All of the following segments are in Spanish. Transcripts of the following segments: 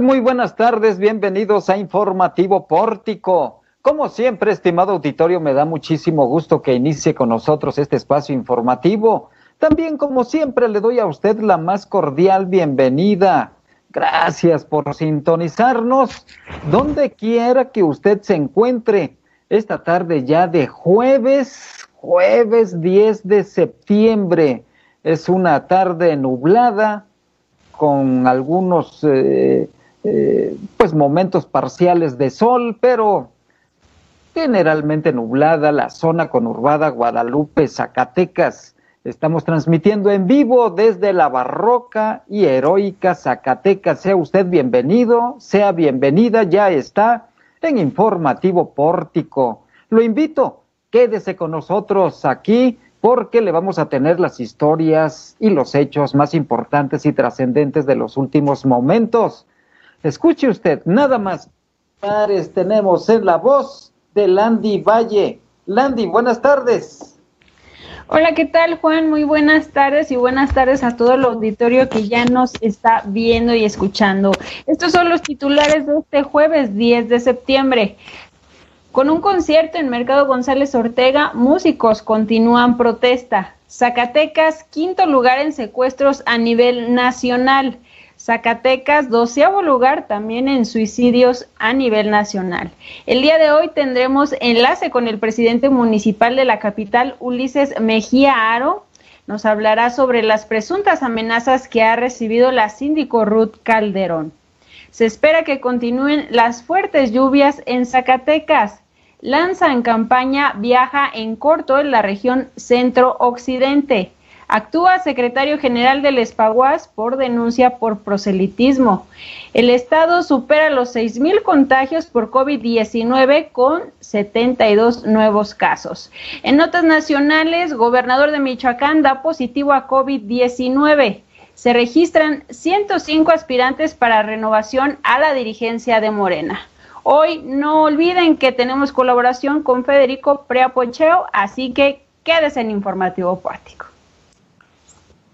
Muy buenas tardes, bienvenidos a Informativo Pórtico. Como siempre, estimado auditorio, me da muchísimo gusto que inicie con nosotros este espacio informativo. También, como siempre, le doy a usted la más cordial bienvenida. Gracias por sintonizarnos donde quiera que usted se encuentre. Esta tarde ya de jueves, jueves 10 de septiembre. Es una tarde nublada, con algunos eh, eh, pues momentos parciales de sol, pero generalmente nublada la zona conurbada Guadalupe, Zacatecas. Estamos transmitiendo en vivo desde la barroca y heroica Zacatecas. Sea usted bienvenido, sea bienvenida, ya está en Informativo Pórtico. Lo invito, quédese con nosotros aquí porque le vamos a tener las historias y los hechos más importantes y trascendentes de los últimos momentos. Escuche usted, nada más. Tenemos en la voz de Landy Valle. Landy, buenas tardes. Hola, ¿qué tal Juan? Muy buenas tardes y buenas tardes a todo el auditorio que ya nos está viendo y escuchando. Estos son los titulares de este jueves 10 de septiembre. Con un concierto en Mercado González Ortega, músicos continúan protesta. Zacatecas, quinto lugar en secuestros a nivel nacional. Zacatecas, doceavo lugar también en suicidios a nivel nacional. El día de hoy tendremos enlace con el presidente municipal de la capital, Ulises Mejía Aro. Nos hablará sobre las presuntas amenazas que ha recibido la síndico Ruth Calderón. Se espera que continúen las fuertes lluvias en Zacatecas lanza en campaña Viaja en corto en la región centro-occidente. Actúa secretario general del Espaguas por denuncia por proselitismo. El estado supera los 6.000 contagios por COVID-19 con 72 nuevos casos. En notas nacionales, gobernador de Michoacán da positivo a COVID-19. Se registran 105 aspirantes para renovación a la dirigencia de Morena. Hoy no olviden que tenemos colaboración con Federico Preapocheo, así que quédese en Informativo Pórtico.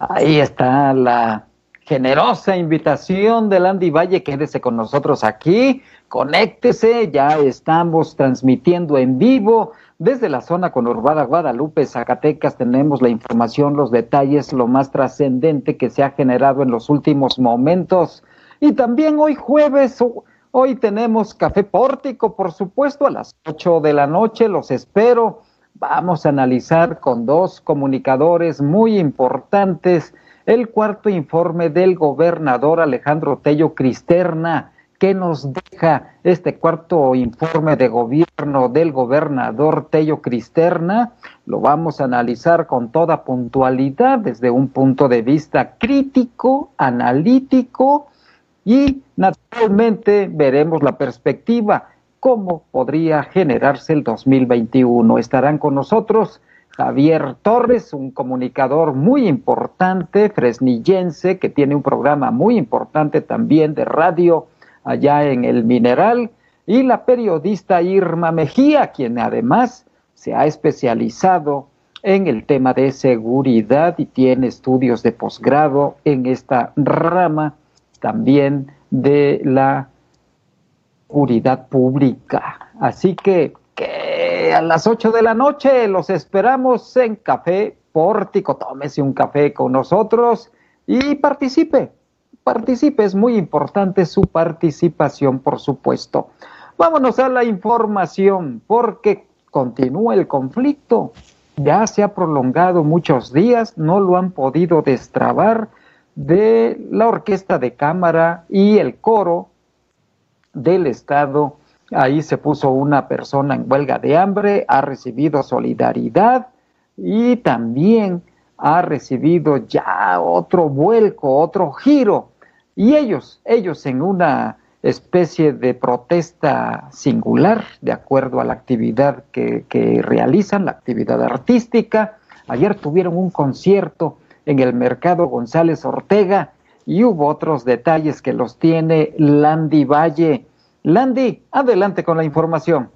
Ahí está la generosa invitación de Landy Valle, quédese con nosotros aquí, conéctese, ya estamos transmitiendo en vivo desde la zona conurbada Guadalupe, Zacatecas, tenemos la información, los detalles, lo más trascendente que se ha generado en los últimos momentos. Y también hoy jueves, Hoy tenemos Café Pórtico, por supuesto, a las 8 de la noche, los espero. Vamos a analizar con dos comunicadores muy importantes el cuarto informe del gobernador Alejandro Tello Cristerna. ¿Qué nos deja este cuarto informe de gobierno del gobernador Tello Cristerna? Lo vamos a analizar con toda puntualidad desde un punto de vista crítico, analítico y naturalmente veremos la perspectiva, cómo podría generarse el 2021. Estarán con nosotros Javier Torres, un comunicador muy importante, fresnillense, que tiene un programa muy importante también de radio allá en el Mineral, y la periodista Irma Mejía, quien además se ha especializado en el tema de seguridad y tiene estudios de posgrado en esta rama también de la seguridad pública. Así que, que a las 8 de la noche los esperamos en Café Pórtico. Tómese un café con nosotros y participe. Participe, es muy importante su participación, por supuesto. Vámonos a la información, porque continúa el conflicto. Ya se ha prolongado muchos días, no lo han podido destrabar de la orquesta de cámara y el coro del Estado. Ahí se puso una persona en huelga de hambre, ha recibido solidaridad y también ha recibido ya otro vuelco, otro giro. Y ellos, ellos en una especie de protesta singular, de acuerdo a la actividad que, que realizan, la actividad artística. Ayer tuvieron un concierto en el mercado González Ortega y hubo otros detalles que los tiene Landy Valle. Landy, adelante con la información.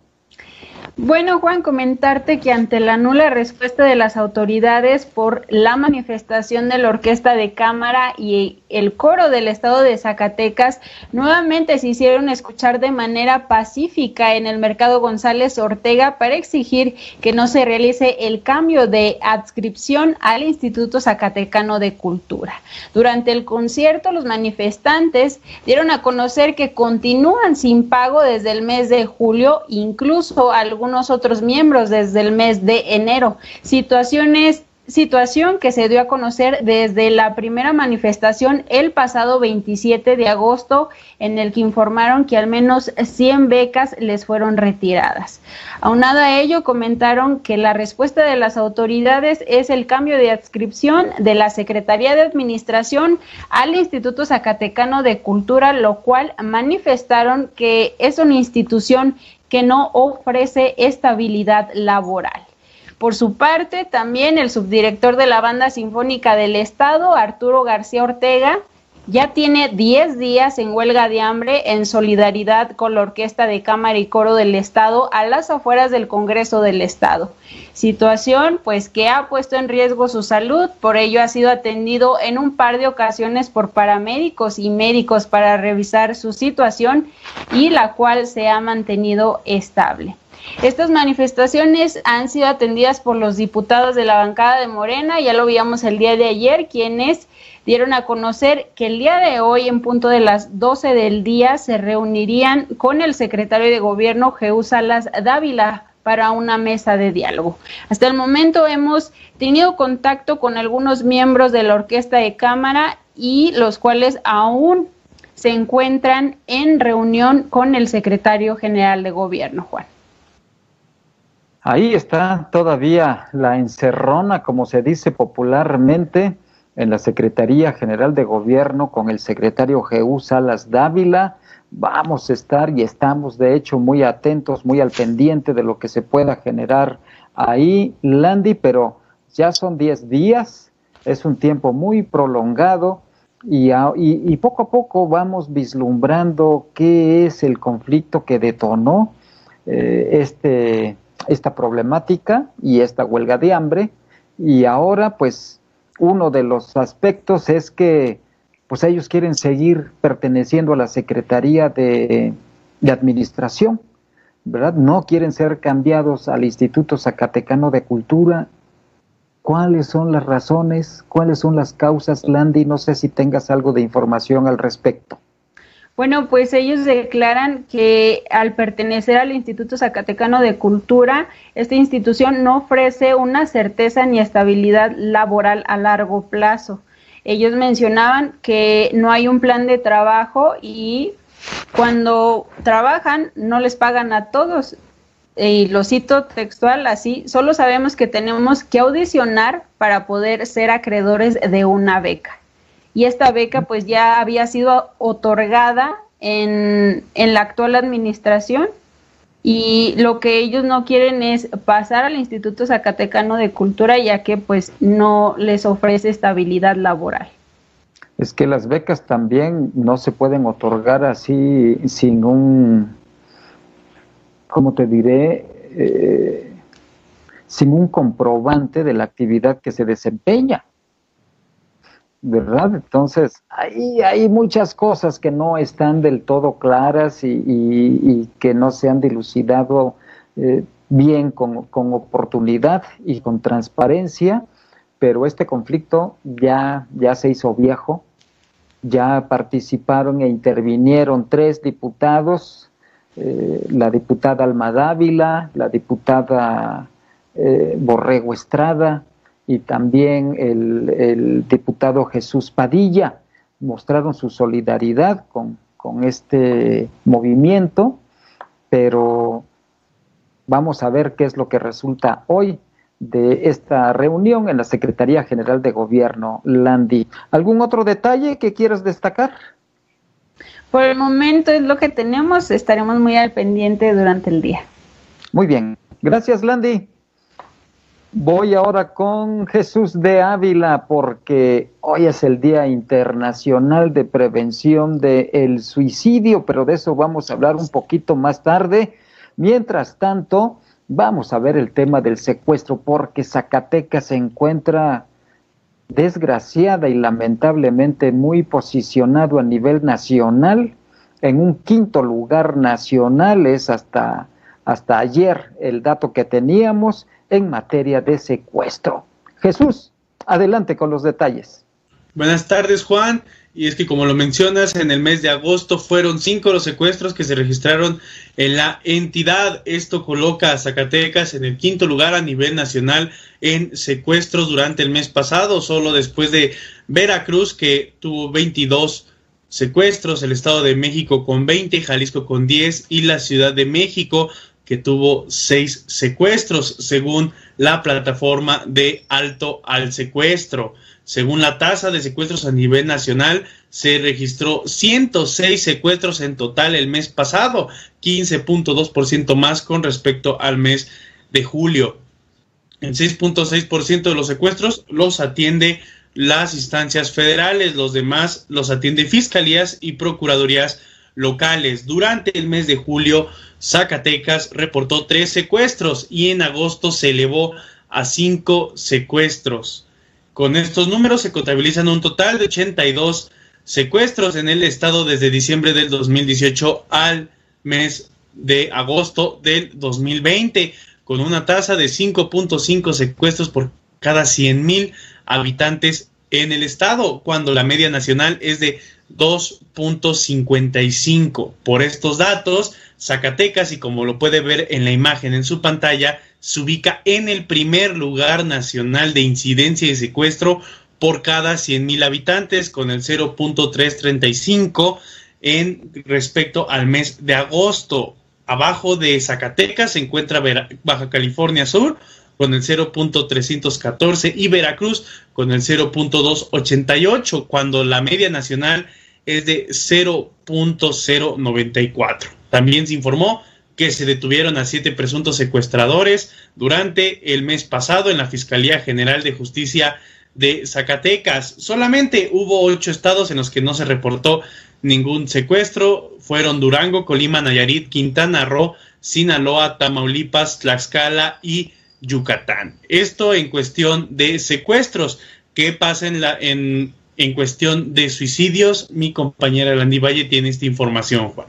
Bueno, Juan, comentarte que ante la nula respuesta de las autoridades por la manifestación de la Orquesta de Cámara y el coro del Estado de Zacatecas, nuevamente se hicieron escuchar de manera pacífica en el mercado González Ortega para exigir que no se realice el cambio de adscripción al Instituto Zacatecano de Cultura. Durante el concierto, los manifestantes dieron a conocer que continúan sin pago desde el mes de julio, incluso algunos algunos otros miembros desde el mes de enero. Situaciones situación que se dio a conocer desde la primera manifestación el pasado 27 de agosto, en el que informaron que al menos 100 becas les fueron retiradas. Aunado a ello, comentaron que la respuesta de las autoridades es el cambio de adscripción de la Secretaría de Administración al Instituto Zacatecano de Cultura, lo cual manifestaron que es una institución que no ofrece estabilidad laboral. Por su parte, también el subdirector de la Banda Sinfónica del Estado, Arturo García Ortega, ya tiene 10 días en huelga de hambre en solidaridad con la Orquesta de Cámara y Coro del Estado a las afueras del Congreso del Estado. Situación pues que ha puesto en riesgo su salud, por ello ha sido atendido en un par de ocasiones por paramédicos y médicos para revisar su situación y la cual se ha mantenido estable. Estas manifestaciones han sido atendidas por los diputados de la bancada de Morena, ya lo veíamos el día de ayer, quienes dieron a conocer que el día de hoy, en punto de las 12 del día, se reunirían con el secretario de Gobierno, Jeú Salas Dávila, para una mesa de diálogo. Hasta el momento hemos tenido contacto con algunos miembros de la Orquesta de Cámara y los cuales aún se encuentran en reunión con el secretario general de Gobierno, Juan. Ahí está todavía la encerrona, como se dice popularmente, en la Secretaría General de Gobierno con el secretario Jeú Salas Dávila. Vamos a estar y estamos de hecho muy atentos, muy al pendiente de lo que se pueda generar ahí, Landy, pero ya son 10 días, es un tiempo muy prolongado y, y, poco a poco vamos vislumbrando qué es el conflicto que detonó eh, este, esta problemática y esta huelga de hambre y ahora pues uno de los aspectos es que pues ellos quieren seguir perteneciendo a la Secretaría de, de Administración, ¿verdad? No quieren ser cambiados al Instituto Zacatecano de Cultura. ¿Cuáles son las razones? ¿Cuáles son las causas, Landy? No sé si tengas algo de información al respecto. Bueno, pues ellos declaran que al pertenecer al Instituto Zacatecano de Cultura, esta institución no ofrece una certeza ni estabilidad laboral a largo plazo. Ellos mencionaban que no hay un plan de trabajo y cuando trabajan no les pagan a todos. Y lo cito textual así, solo sabemos que tenemos que audicionar para poder ser acreedores de una beca y esta beca pues ya había sido otorgada en, la actual administración y lo que ellos no quieren es pasar al Instituto Zacatecano de Cultura ya que pues no les ofrece estabilidad laboral. Es que las becas también no se pueden otorgar así sin un, ¿cómo te diré? Eh, sin un comprobante de la actividad que se desempeña. ¿Verdad? Entonces, ahí hay muchas cosas que no están del todo claras y, que no se han dilucidado eh, bien con, con, oportunidad y con transparencia, pero este conflicto ya, ya se hizo viejo, ya participaron e intervinieron tres diputados, eh, la diputada Alma Dávila, la diputada eh, Borrego Estrada, y también el, diputado Jesús Padilla mostraron su solidaridad con, este movimiento, pero vamos a ver qué es lo que resulta hoy de esta reunión en la Secretaría General de Gobierno, Landy. ¿Algún otro detalle que quieras destacar? Por el momento es lo que tenemos, estaremos muy al pendiente durante el día. Muy bien, gracias Landy. Voy ahora con Jesús de Ávila porque hoy es el Día Internacional de Prevención del Suicidio, pero de eso vamos a hablar un poquito más tarde. Mientras tanto, Vamos a ver el tema del secuestro porque Zacatecas se encuentra desgraciada y lamentablemente muy posicionado a nivel nacional. En un quinto lugar nacional es hasta, hasta ayer el dato que teníamos en materia de secuestro. Jesús, adelante con los detalles. Buenas tardes, Juan. Y es que como lo mencionas, en el mes de agosto fueron cinco los secuestros que se registraron en la entidad. Esto coloca a Zacatecas en el quinto lugar a nivel nacional en secuestros durante el mes pasado, solo después de Veracruz que tuvo 22 secuestros, el Estado de México con 20, Jalisco con 10 y la Ciudad de México que tuvo seis secuestros, según la plataforma de alto al secuestro. Según la tasa de secuestros a nivel nacional, se registró 106 secuestros en total el mes pasado, 15.2% más con respecto al mes de julio. El 6.6% de los secuestros los atiende las instancias federales, los demás los atiende fiscalías y procuradurías locales. Durante el mes de julio, Zacatecas reportó tres secuestros y en agosto se elevó a cinco secuestros. Con estos números se contabilizan un total de 82 secuestros en el estado desde diciembre del 2018 al mes de agosto del 2020, con una tasa de 5.5 secuestros por cada 100 mil habitantes en el estado, cuando la media nacional es de 2.55. Por estos datos, Zacatecas, y como lo puede ver en la imagen en su pantalla, se ubica en el primer lugar nacional de incidencia y secuestro por cada 100.000 habitantes, con el 0.335 en respecto al mes de agosto. Abajo de Zacatecas se encuentra Baja California Sur con el 0.314 y Veracruz con el 0.288, cuando la media nacional es de 0.094. También se informó que se detuvieron a siete presuntos secuestradores durante el mes pasado en la Fiscalía General de Justicia de Zacatecas. Solamente hubo ocho estados en los que no se reportó ningún secuestro. Fueron Durango, Colima, Nayarit, Quintana Roo, Sinaloa, Tamaulipas, Tlaxcala y Yucatán. Esto en cuestión de secuestros. ¿Qué pasa en, la, en, en cuestión de suicidios? Mi compañera Landy Valle tiene esta información, Juan.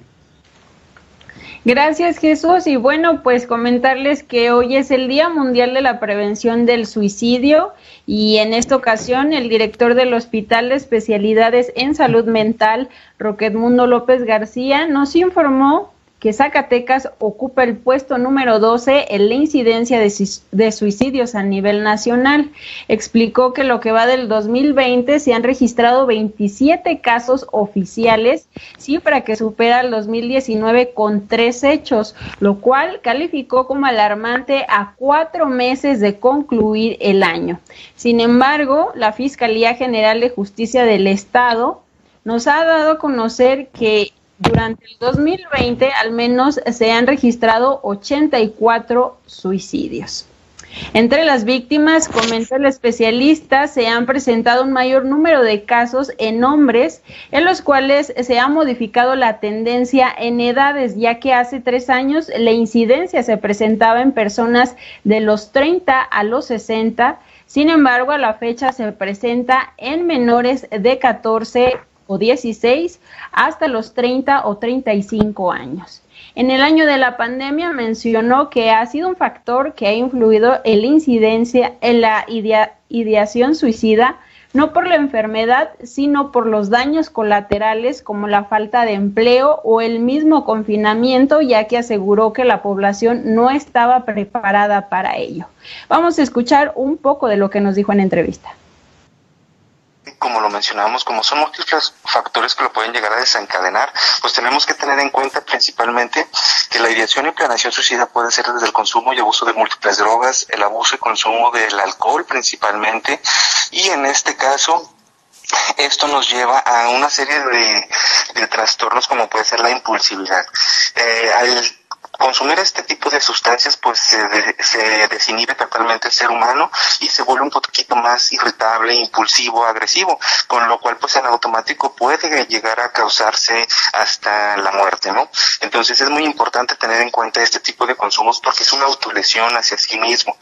Gracias Jesús y bueno, pues comentarles que hoy es el Día Mundial de la Prevención del Suicidio y en esta ocasión el director del Hospital de Especialidades en Salud Mental, Roquetmundo López García, nos informó que Zacatecas ocupa el puesto número 12 en la incidencia de, suicidios a nivel nacional. Explicó que lo que va del 2020 se han registrado 27 casos oficiales, cifra que supera el 2019 con tres hechos, lo cual calificó como alarmante a cuatro meses de concluir el año. Sin embargo, la Fiscalía General de Justicia del Estado nos ha dado a conocer que durante el 2020 al menos se han registrado 84 suicidios. Entre las víctimas, comenta el especialista, se han presentado un mayor número de casos en hombres en los cuales se ha modificado la tendencia en edades, ya que hace tres años la incidencia se presentaba en personas de los 30 a los 60, sin embargo a la fecha se presenta en menores de 14 o 16 hasta los 30 o 35 años. En el año de la pandemia mencionó que ha sido un factor que ha influido en la incidencia en la ideación suicida, no por la enfermedad, sino por los daños colaterales como la falta de empleo o el mismo confinamiento, ya que aseguró que la población no estaba preparada para ello. Vamos a escuchar un poco de lo que nos dijo en entrevista como lo mencionamos, como son múltiples factores que lo pueden llegar a desencadenar, pues tenemos que tener en cuenta principalmente que la ideación y planeación suicida puede ser desde el consumo y abuso de múltiples drogas, el abuso y consumo del alcohol principalmente, y en este caso esto nos lleva a una serie de, trastornos como puede ser la impulsividad. Eh, consumir este tipo de sustancias pues se, se, desinhibe totalmente el ser humano y se vuelve un poquito más irritable, impulsivo, agresivo, con lo cual pues en automático puede llegar a causarse hasta la muerte, ¿no? Entonces es muy importante tener en cuenta este tipo de consumos porque es una autolesión hacia sí mismo.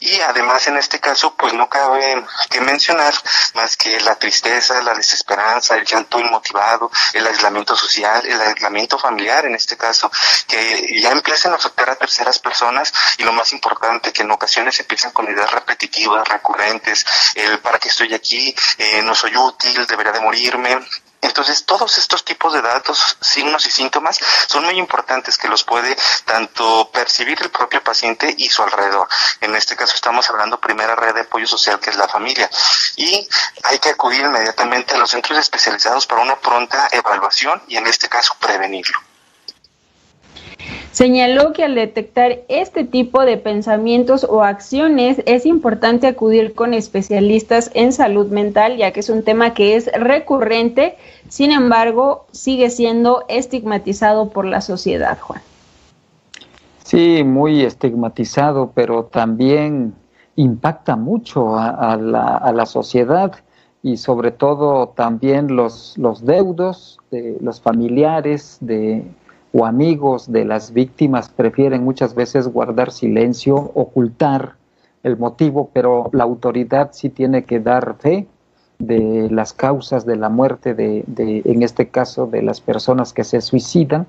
Y además en este caso pues no cabe que mencionar más que la tristeza, la desesperanza, el llanto inmotivado, el aislamiento social, el aislamiento familiar en este caso, que ya empiezan a afectar a terceras personas y lo más importante que en ocasiones empiezan con ideas repetitivas, recurrentes, el para qué estoy aquí, eh, no soy útil, debería de morirme, entonces, todos estos tipos de datos, signos y síntomas son muy importantes que los puede tanto percibir el propio paciente y su alrededor. En este caso estamos hablando primera red de apoyo social que es la familia. Y hay que acudir inmediatamente a los centros especializados para una pronta evaluación y en este caso prevenirlo. Señaló que al detectar este tipo de pensamientos o acciones es importante acudir con especialistas en salud mental, ya que es un tema que es recurrente, sin embargo, sigue siendo estigmatizado por la sociedad, Juan. Sí, muy estigmatizado, pero también impacta mucho a, la, a la, sociedad y sobre todo también los, los deudos de los familiares de o amigos de las víctimas prefieren muchas veces guardar silencio, ocultar el motivo, pero la autoridad sí tiene que dar fe de las causas de la muerte de, en este caso, de las personas que se suicidan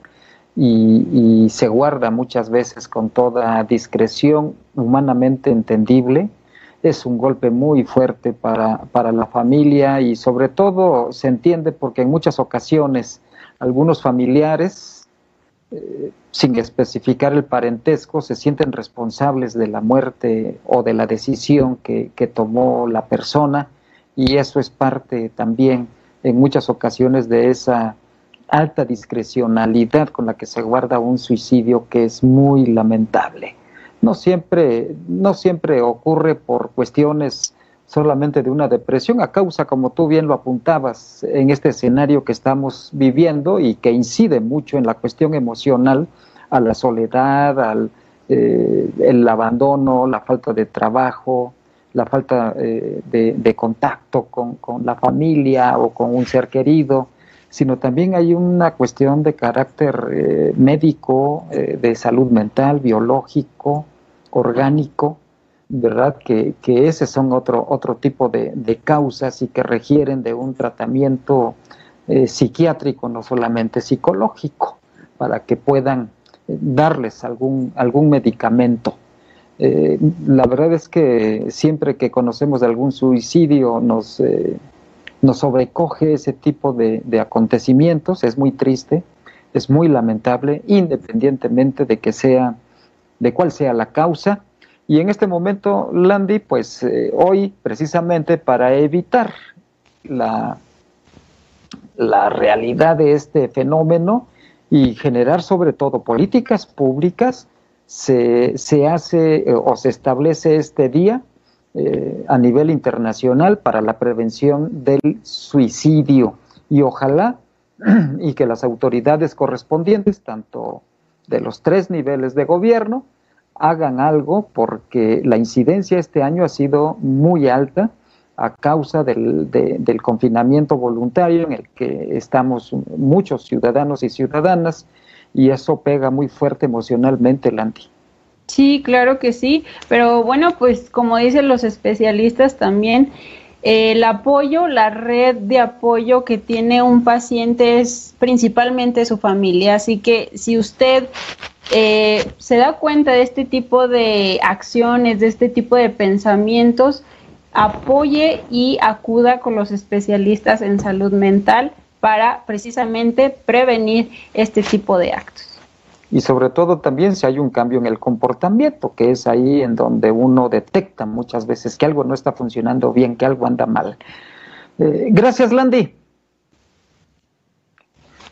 y, se guarda muchas veces con toda discreción humanamente entendible. Es un golpe muy fuerte para, para la familia y sobre todo se entiende porque en muchas ocasiones algunos familiares sin especificar el parentesco, se sienten responsables de la muerte o de la decisión que, tomó la persona y eso es parte también en muchas ocasiones de esa alta discrecionalidad con la que se guarda un suicidio que es muy lamentable. No siempre, no siempre ocurre por cuestiones solamente de una depresión a causa, como tú bien lo apuntabas, en este escenario que estamos viviendo y que incide mucho en la cuestión emocional, a la soledad, al eh, el abandono, la falta de trabajo, la falta eh, de, contacto con, la familia o con un ser querido, sino también hay una cuestión de carácter eh, médico, de salud mental, biológico, orgánico, ¿verdad? Que, que ese son otro, otro tipo de, causas y que requieren de un tratamiento eh, psiquiátrico, no solamente psicológico, para que puedan eh, darles algún, algún medicamento. Eh, la verdad es que siempre que conocemos de algún suicidio nos, nos sobrecoge ese tipo de, de acontecimientos, es muy triste, es muy lamentable, independientemente de que sea, de cuál sea la causa, y en este momento, Landy, pues eh, hoy precisamente para evitar la, la realidad de este fenómeno y generar sobre todo políticas públicas, se, se hace eh, o se establece este día eh, a nivel internacional para la prevención del suicidio. Y ojalá y que las autoridades correspondientes, tanto de los tres niveles de gobierno, hagan algo porque la incidencia este año ha sido muy alta a causa del, del confinamiento voluntario en el que estamos muchos ciudadanos y ciudadanas y eso pega muy fuerte emocionalmente, Landy. Sí, claro que sí, pero bueno, pues como dicen los especialistas también, el apoyo, la red de apoyo que tiene un paciente es principalmente su familia, así que si usted eh, se da cuenta de este tipo de acciones, de este tipo de pensamientos, apoye y acuda con los especialistas en salud mental para precisamente prevenir este tipo de actos. Y sobre todo también si hay un cambio en el comportamiento, que es ahí en donde uno detecta muchas veces que algo no está funcionando bien, que algo anda mal. Eh, gracias, Landy.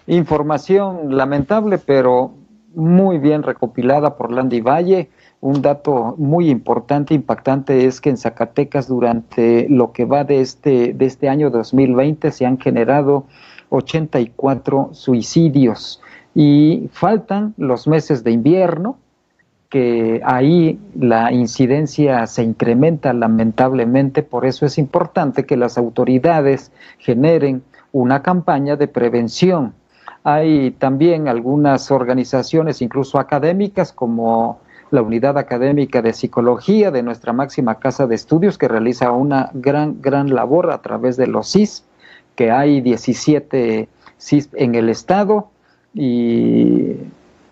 Información lamentable, pero muy bien recopilada por Landy Valle. Un dato muy importante, impactante, es que en Zacatecas durante lo que va de este, de este año 2020 se han generado 84 suicidios Y faltan los meses de invierno, que ahí la incidencia se incrementa lamentablemente, por eso es importante que las autoridades generen una campaña de prevención. Hay también algunas organizaciones, incluso académicas, como la Unidad Académica de Psicología de nuestra máxima casa de estudios, que realiza una gran, gran labor a través de los CIS, que hay 17 CIS en el estado y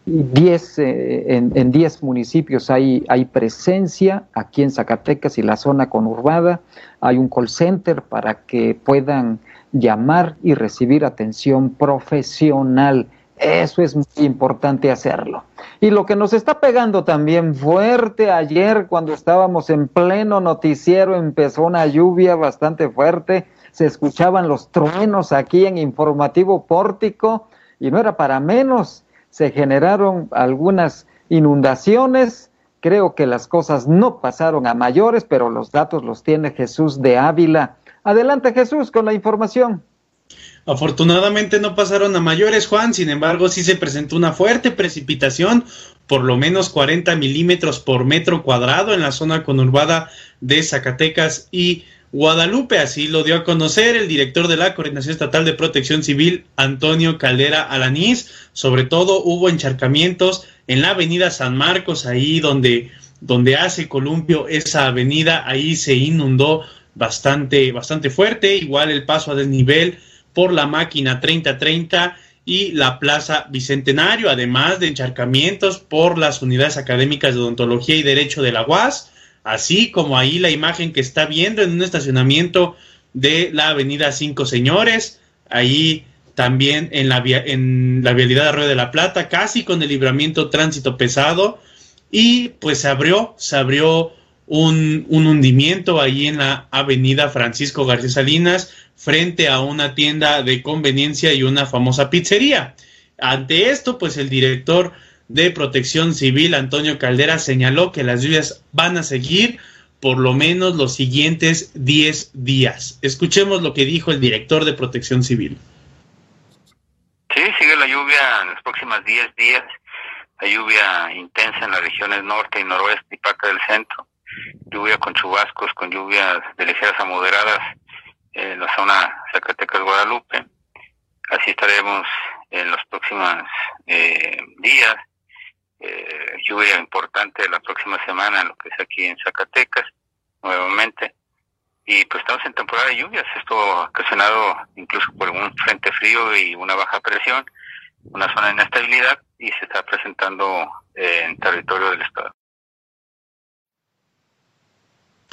10, eh, en, 10 municipios hay, hay presencia, aquí en Zacatecas y la zona conurbada, hay un call center para que puedan llamar y recibir atención profesional. Eso es muy importante hacerlo. Y lo que nos está pegando también fuerte ayer cuando estábamos en pleno noticiero empezó una lluvia bastante fuerte, se escuchaban los truenos aquí en Informativo Pórtico y no era para menos se generaron algunas inundaciones. Creo que las cosas no pasaron a mayores, pero los datos los tiene Jesús de Ávila. Adelante Jesús con la información. Afortunadamente no pasaron a mayores, Juan, sin embargo sí se presentó una fuerte precipitación, por lo menos 40 milímetros por metro cuadrado en la zona conurbada de Zacatecas y Guadalupe. Así lo dio a conocer el director de la Coordinación Estatal de Protección Civil, Antonio Caldera Alanís. Sobre todo hubo encharcamientos en la avenida San Marcos, ahí donde, donde hace columpio esa avenida, ahí se inundó bastante, bastante fuerte. Igual el paso a desnivel por la máquina 3030 y la Plaza Bicentenario, además de encharcamientos por las unidades académicas de odontología y derecho de la UAS así como ahí la imagen que está viendo en un estacionamiento de la avenida Cinco Señores, ahí también en la, en la vialidad de Arroyo de la Plata, casi con el libramiento tránsito pesado, y pues se abrió, se abrió un, un hundimiento ahí en la avenida Francisco García Salinas, frente a una tienda de conveniencia y una famosa pizzería. Ante esto, pues el director de Protección Civil, Antonio Caldera, señaló que las lluvias van a seguir por lo menos los siguientes 10 días. Escuchemos lo que dijo el director de Protección Civil. Sí, sigue la lluvia en los próximos 10 días, la lluvia intensa en las regiones norte y noroeste y parte del centro, lluvia con chubascos, con lluvias de ligeras a moderadas en la zona Zacatecas-Guadalupe. Así estaremos en los próximos eh, días eh, lluvia importante la próxima semana en lo que es aquí en Zacatecas, nuevamente. Y pues estamos en temporada de lluvias, esto ocasionado incluso por un frente frío y una baja presión, una zona de inestabilidad y se está presentando en territorio del estado.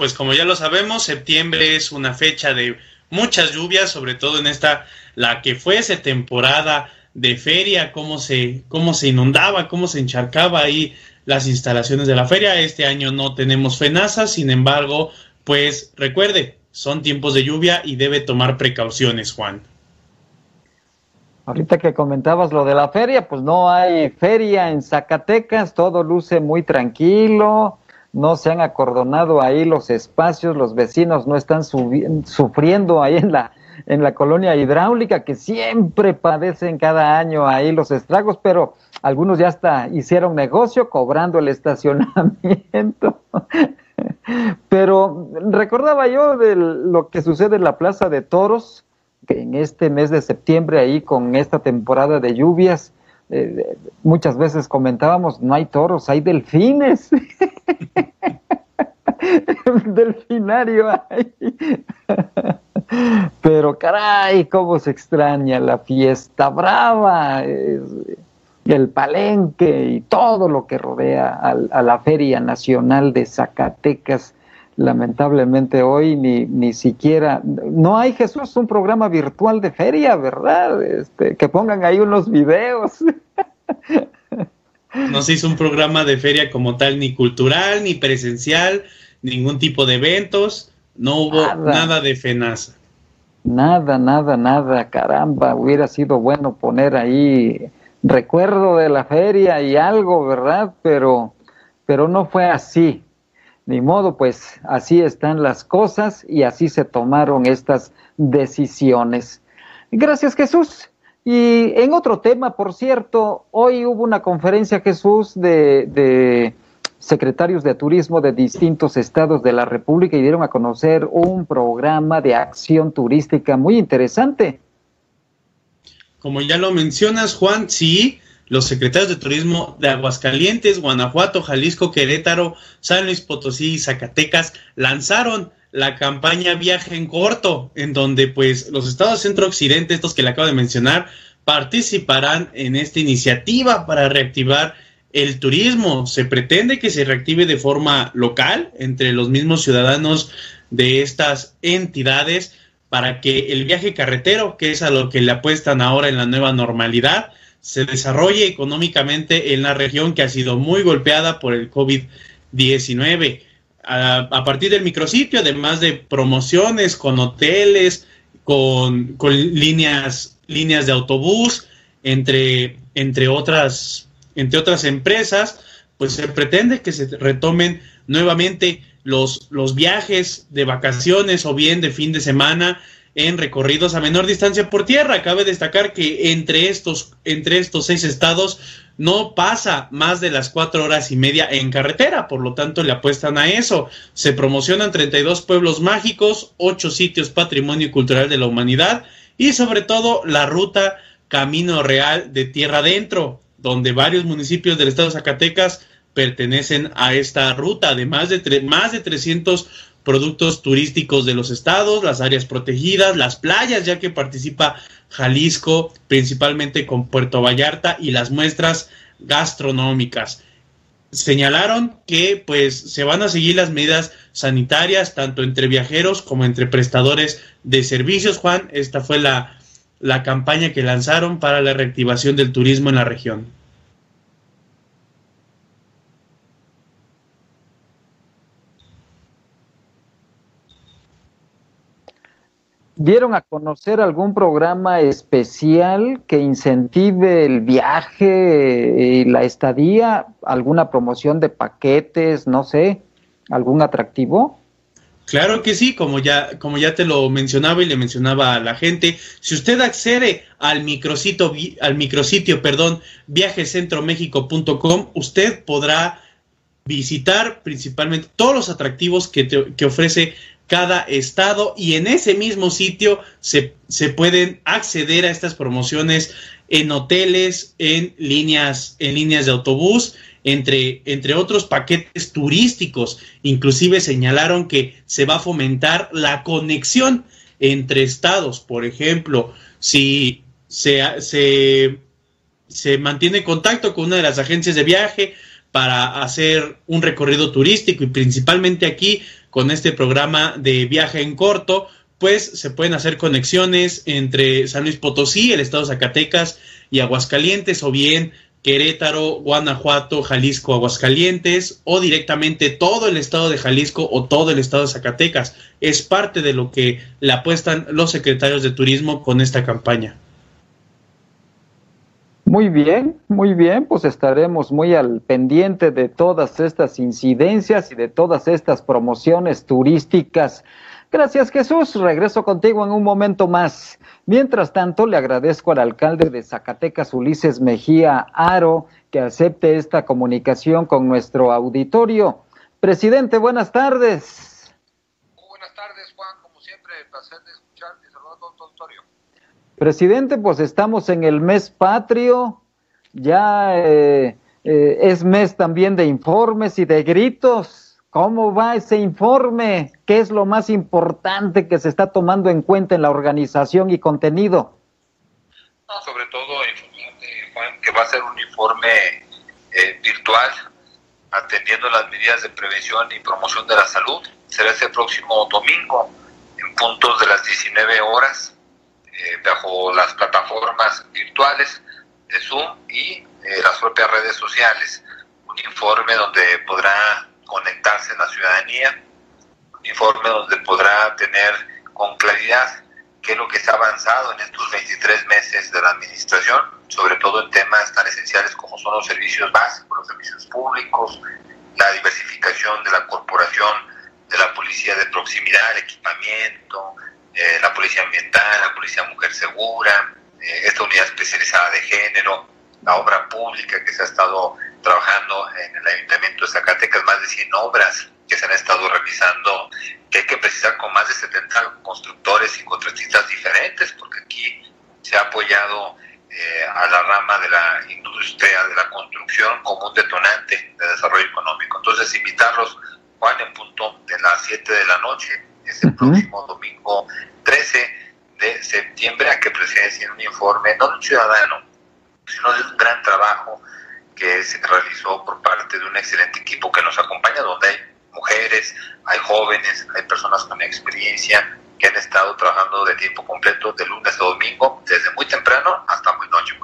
Pues como ya lo sabemos, septiembre es una fecha de muchas lluvias, sobre todo en esta, la que fuese temporada de feria, cómo se, cómo se inundaba, cómo se encharcaba ahí las instalaciones de la feria. Este año no tenemos FENASA, sin embargo, pues recuerde, son tiempos de lluvia y debe tomar precauciones, Juan. Ahorita que comentabas lo de la feria, pues no hay feria en Zacatecas, todo luce muy tranquilo, no se han acordonado ahí los espacios, los vecinos no están sufriendo ahí en la en la colonia hidráulica, que siempre padecen cada año ahí los estragos, pero algunos ya hasta hicieron negocio cobrando el estacionamiento. Pero recordaba yo de lo que sucede en la Plaza de Toros, que en este mes de septiembre, ahí con esta temporada de lluvias, eh, muchas veces comentábamos, no hay toros, hay delfines. Delfinario ahí. Pero caray, cómo se extraña la fiesta brava, el palenque y todo lo que rodea a, la Feria Nacional de Zacatecas. Lamentablemente hoy ni, ni siquiera, no hay Jesús un programa virtual de feria, ¿verdad? Este, que pongan ahí unos videos. No se hizo un programa de feria como tal, ni cultural, ni presencial, ningún tipo de eventos, no hubo nada de FENASA. Nada, nada, nada, caramba, hubiera sido bueno poner ahí recuerdo de la feria y algo, ¿verdad? Pero, pero no fue así. Ni modo, pues así están las cosas y así se tomaron estas decisiones. Gracias Jesús. Y en otro tema, por cierto, hoy hubo una conferencia, Jesús, de, de secretarios de turismo de distintos estados de la República y dieron a conocer un programa de acción turística muy interesante. Como ya lo mencionas, Juan, sí, los secretarios de turismo de Aguascalientes, Guanajuato, Jalisco, Querétaro, San Luis Potosí y Zacatecas lanzaron la campaña Viaje en Corto, en donde pues los estados centro-occidente, estos que le acabo de mencionar, participarán en esta iniciativa para reactivar el turismo. Se pretende que se reactive de forma local entre los mismos ciudadanos de estas entidades para que el viaje carretero, que es a lo que le apuestan ahora en la nueva normalidad, se desarrolle económicamente en la región que ha sido muy golpeada por el COVID-19. A, partir del micrositio, además de promociones con hoteles, con, con líneas, líneas de autobús, entre, entre otras entre otras empresas, pues se pretende que se retomen nuevamente los, los viajes de vacaciones o bien de fin de semana en recorridos a menor distancia por tierra. Cabe destacar que entre estos, entre estos seis estados no pasa más de las cuatro horas y media en carretera, por lo tanto le apuestan a eso. Se promocionan 32 pueblos mágicos, ocho sitios patrimonio cultural de la humanidad y sobre todo la ruta Camino Real de Tierra Adentro, donde varios municipios del estado de Zacatecas pertenecen a esta ruta, además de más de 300 productos turísticos de los estados, las áreas protegidas, las playas, ya que participa Jalisco, principalmente con Puerto Vallarta y las muestras gastronómicas. Señalaron que pues se van a seguir las medidas sanitarias tanto entre viajeros como entre prestadores de servicios, Juan. Esta fue la, la campaña que lanzaron para la reactivación del turismo en la región. ¿Dieron a conocer algún programa especial que incentive el viaje y la estadía? ¿Alguna promoción de paquetes? No sé, algún atractivo? Claro que sí, como ya, como ya te lo mencionaba y le mencionaba a la gente, si usted accede al micrositio, al micrositio, perdón, viajecentromexico.com, usted podrá visitar principalmente todos los atractivos que, que ofrece cada estado y en ese mismo sitio se, se, pueden acceder a estas promociones en hoteles, en líneas, en líneas de autobús entre, entre otros paquetes turísticos. Inclusive señalaron que se va a fomentar la conexión entre estados. Por ejemplo, si se, se, se mantiene contacto con una de las agencias de viaje para hacer un recorrido turístico y principalmente aquí con este programa de viaje en corto, pues se pueden hacer conexiones entre San Luis Potosí, el estado de Zacatecas y Aguascalientes o bien Querétaro, Guanajuato, Jalisco, Aguascalientes o directamente todo el estado de Jalisco o todo el estado de Zacatecas. Es parte de lo que le apuestan los secretarios de turismo con esta campaña. Muy bien, muy bien, pues estaremos muy al pendiente de todas estas incidencias y de todas estas promociones turísticas. Gracias Jesús, regreso contigo en un momento más. Mientras tanto, le agradezco al alcalde de Zacatecas, Ulises Mejía Aro, que acepte esta comunicación con nuestro auditorio. Presidente, buenas tardes. Muy buenas tardes, Juan. Como siempre, placer de escucharte. Saludos a todo tu auditorio. Presidente, pues estamos en el mes patrio. Ya eh, eh, es mes también de informes y de gritos. ¿Cómo va ese informe? ¿Qué es lo más importante que se está tomando en cuenta en la organización y contenido? sobre todo informarte, Juan, que va a ser un informe eh, virtual atendiendo las medidas de prevención y promoción de la salud. Será este próximo domingo en puntos de las 19 horas eh, bajo las plataformas virtuales de Zoom y eh, las propias redes sociales. Un informe donde podrá conectarse la ciudadanía, un informe donde podrá tener con claridad qué es lo que se ha avanzado en estos 23 meses de la administración, sobre todo en temas tan esenciales como son los servicios básicos, los servicios públicos, la diversificación de la corporación, de la policía de proximidad, el equipamiento, eh, la policía ambiental, la policía mujer segura, eh, esta unidad especializada de género, la obra pública que se ha estado trabajando en el Ayuntamiento de Zacatecas, más de 100 obras que se han estado realizando, que hay que precisar con más de 70 constructores y contratistas diferentes, porque aquí se ha apoyado eh, a la rama de la industria de la construcción como un detonante de desarrollo económico. Entonces, invitarlos, Juan, en punto de las 7 de la noche, es el próximo domingo 13 de septiembre, a que presencien un informe, no de un ciudadano, sino de un gran trabajo que se realizó por parte de un excelente equipo que nos acompaña, donde hay mujeres, hay jóvenes, hay personas con experiencia que han estado trabajando de tiempo completo de lunes a domingo, desde muy temprano hasta muy noche.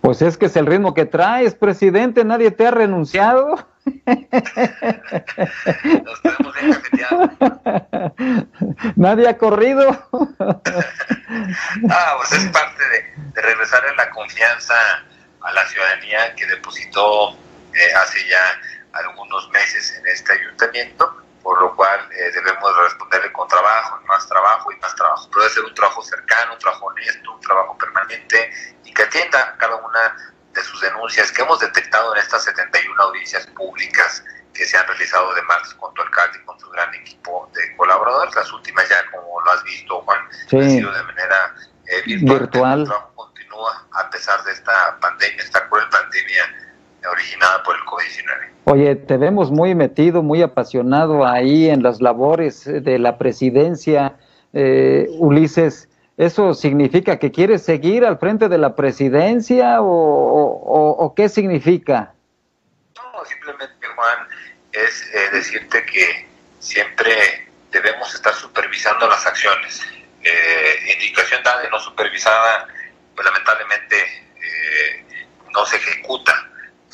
Pues es que es el ritmo que traes, presidente, nadie te ha renunciado. Nos tenemos bien Nadie ha corrido. ah, pues es parte de, de regresar en la confianza a la ciudadanía que depositó eh, hace ya algunos meses en este ayuntamiento, por lo cual eh, debemos responderle con trabajo, y más trabajo y más trabajo. Pero debe ser un trabajo cercano, un trabajo honesto, un trabajo permanente y que atienda cada una de sus denuncias que hemos detectado en estas 71 audiencias públicas que se han realizado de martes con tu alcalde y con tu gran equipo de colaboradores. Las últimas ya, como lo has visto, Juan, han sido de manera eh, virtual. virtual. El trabajo continúa a pesar de esta pandemia, esta cruel pandemia originada por el COVID-19. Oye, te vemos muy metido, muy apasionado ahí en las labores de la presidencia, eh, Ulises. ¿Eso significa que quieres seguir al frente de la presidencia o, qué significa? No, simplemente, Juan, es eh, decirte que siempre debemos estar supervisando las acciones. Eh, indicación dada y no supervisada, pues lamentablemente eh, no se ejecuta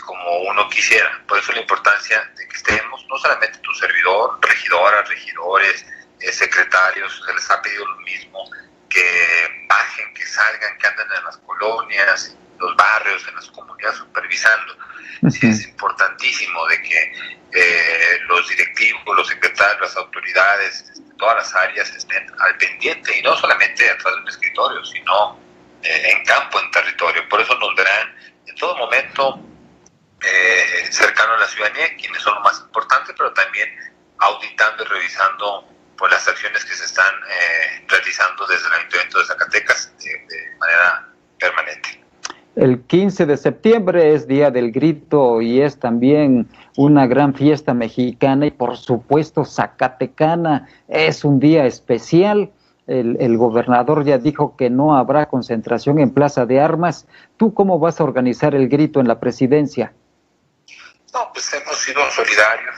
como uno quisiera. Por eso la importancia de que estemos, no solamente tu servidor, regidoras, regidores, eh, secretarios, se les ha pedido lo mismo, que bajen, que salgan, que anden en las colonias, en los barrios, en las comunidades supervisando. Sí, es importantísimo de que eh, los directivos, los secretarios, las autoridades, este, todas las áreas estén al pendiente y no solamente a través de un escritorio, sino eh, en campo, en territorio. Por eso nos verán en todo momento eh, cercano a la ciudadanía, quienes son lo más importante, pero también auditando y revisando pues, las acciones que se están eh, realizando desde el Ayuntamiento de Zacatecas de, manera permanente. El 15 de septiembre es Día del Grito y es también una gran fiesta mexicana y por supuesto zacatecana. Es un día especial. El, el, gobernador ya dijo que no habrá concentración en Plaza de Armas. ¿Tú cómo vas a organizar el grito en la presidencia? No, pues hemos sido solidarios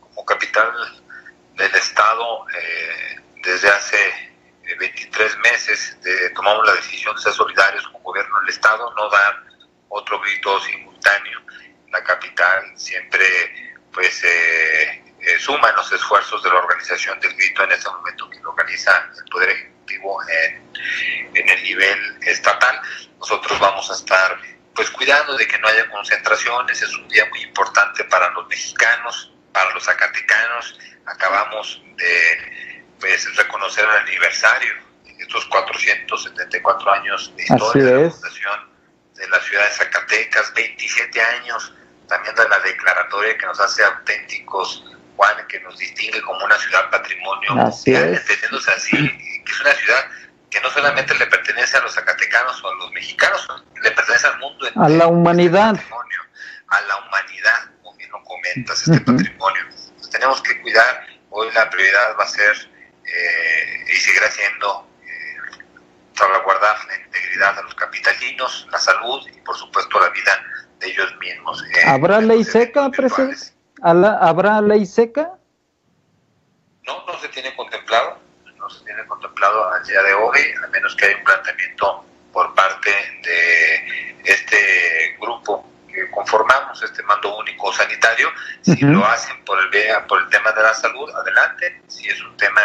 como capital del Estado eh, desde hace 23 eh, meses. tomamos la decisión de ser solidarios como gobierno del Estado, no dar otro grito simultáneo. La capital siempre pues eh, suma los esfuerzos de la organización del grito en este momento que lo organiza el Poder Ejecutivo en, en el nivel estatal. Nosotros vamos a estar pues cuidando de que no haya concentraciones, es un día muy importante para los mexicanos, para los zacatecanos, acabamos de pues, reconocer el aniversario de estos 474 años de historia de la fundación de la ciudad de Zacatecas, 27 años también de la declaratoria que nos hace auténticos, Juan, que nos distingue como una ciudad patrimonio mundial, entendiéndose así, que es una ciudad que no solamente le pertenece a los zacatecanos o a los mexicanos, le pertenece al mundo entero. A la humanidad. A la humanidad, este patrimonio. tenemos que cuidar, hoy la prioridad va a ser eh, y seguirá siendo eh, salvaguardar la integridad de los capitalinos, la salud y por supuesto la vida de ellos mismos. Eh, ¿Habrá ley seca, presidente? ¿Habrá ley seca? No, no se tiene contemplado se tiene contemplado al día de hoy, a menos que haya un planteamiento por parte de este grupo que conformamos, este mando único sanitario. Si lo hacen por el, por el tema de la salud, adelante. Si es un tema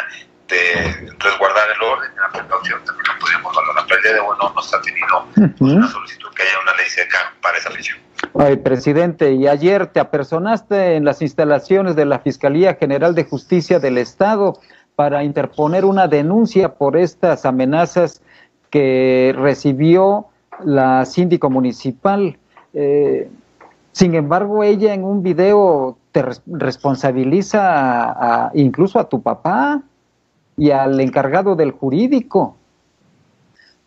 de resguardar el orden y la precaución, también lo podríamos valorar. Pero el día de hoy no nos ha tenido una solicitud que haya una ley seca para esa fecha. Ay, presidente, y ayer te apersonaste en las instalaciones de la Fiscalía General de Justicia del Estado para interponer una denuncia por estas amenazas que recibió la síndico municipal. Eh, sin embargo, ella en un video te responsabiliza incluso a tu papá y al encargado del jurídico.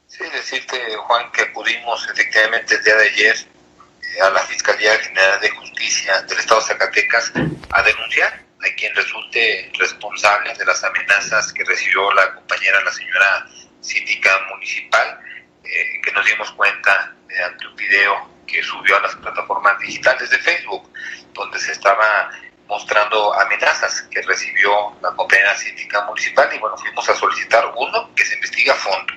Sí, decirte, Juan, que acudimos efectivamente el día de ayer eh, a la Fiscalía General de Justicia del Estado de Zacatecas a denunciar a quien resulte responsable de las amenazas que recibió la compañera, la señora síndica municipal, eh, que nos dimos cuenta mediante un video que subió a las plataformas digitales de Facebook, donde se estaba mostrando amenazas que recibió la compañera síndica municipal. Y bueno, fuimos a solicitar uno que se investigue a fondo,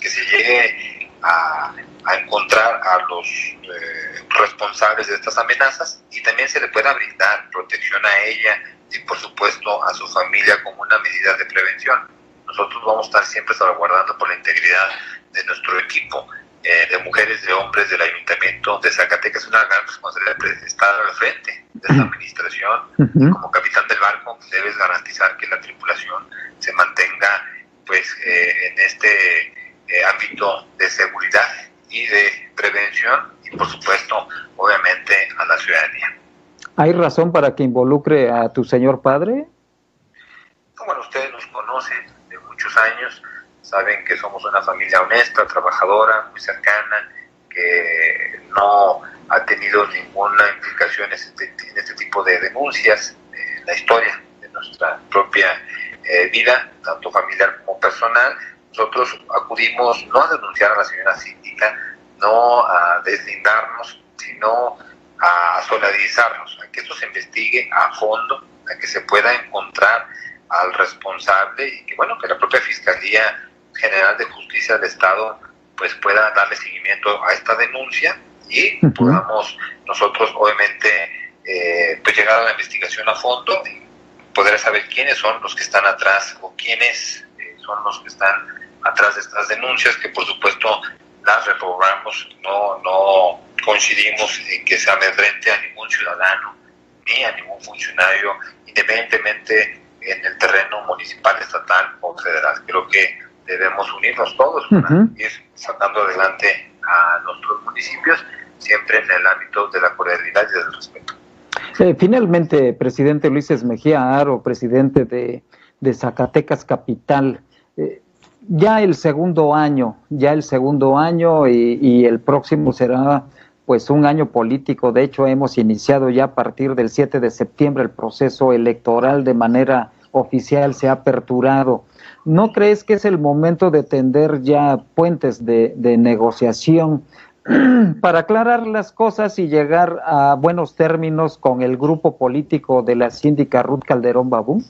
que se llegue a, encontrar a los eh, responsables de estas amenazas. Y también se le pueda brindar protección a ella y por supuesto a su familia como una medida de prevención. Nosotros vamos a estar siempre salvaguardando por la integridad de nuestro equipo eh, de mujeres, de hombres del Ayuntamiento de Zacatecas. Una gran responsabilidad estar al frente de esta administración. Como capitán del barco, debes garantizar que la tripulación se mantenga pues eh, en este eh, ámbito de seguridad y de prevención y por supuesto, obviamente, a la ciudadanía. ¿Hay razón para que involucre a tu señor padre? Bueno, ustedes nos conocen de muchos años saben que somos una familia honesta, trabajadora, muy cercana, que no ha tenido ninguna implicación en este, este tipo de denuncias en la historia de nuestra propia eh, vida, tanto familiar como personal. Nosotros acudimos no a denunciar a la señora síndica, no a deslindarnos, sino a solidarizarnos, a que esto se investigue a fondo, a que se pueda encontrar al responsable y que bueno, que la propia fiscalía General de Justicia del Estado pues pueda darle seguimiento a esta denuncia y podamos nosotros obviamente eh, pues llegar a la investigación a fondo y poder saber quiénes son los que están atrás o quiénes eh, son los que están atrás de estas denuncias que por supuesto las reprobamos, no, no coincidimos en que se amedrente a ningún ciudadano ni a ningún funcionario independientemente en el terreno municipal, estatal o federal. Creo que debemos unirnos todos para ir sacando adelante a nuestros municipios, siempre en el ámbito de la cordialidad y del respeto. Eh, finalmente, presidente Luis Mejía Aro, presidente de, Zacatecas Capital, eh, ya el segundo año, ya el segundo año y, y, el próximo será pues un año político. De hecho, hemos iniciado ya a partir del 7 de septiembre el proceso electoral de manera oficial, se ha aperturado. ¿No crees que es el momento de tender ya puentes de, negociación para aclarar las cosas y llegar a buenos términos con el grupo político de la síndica Ruth Calderón Babú?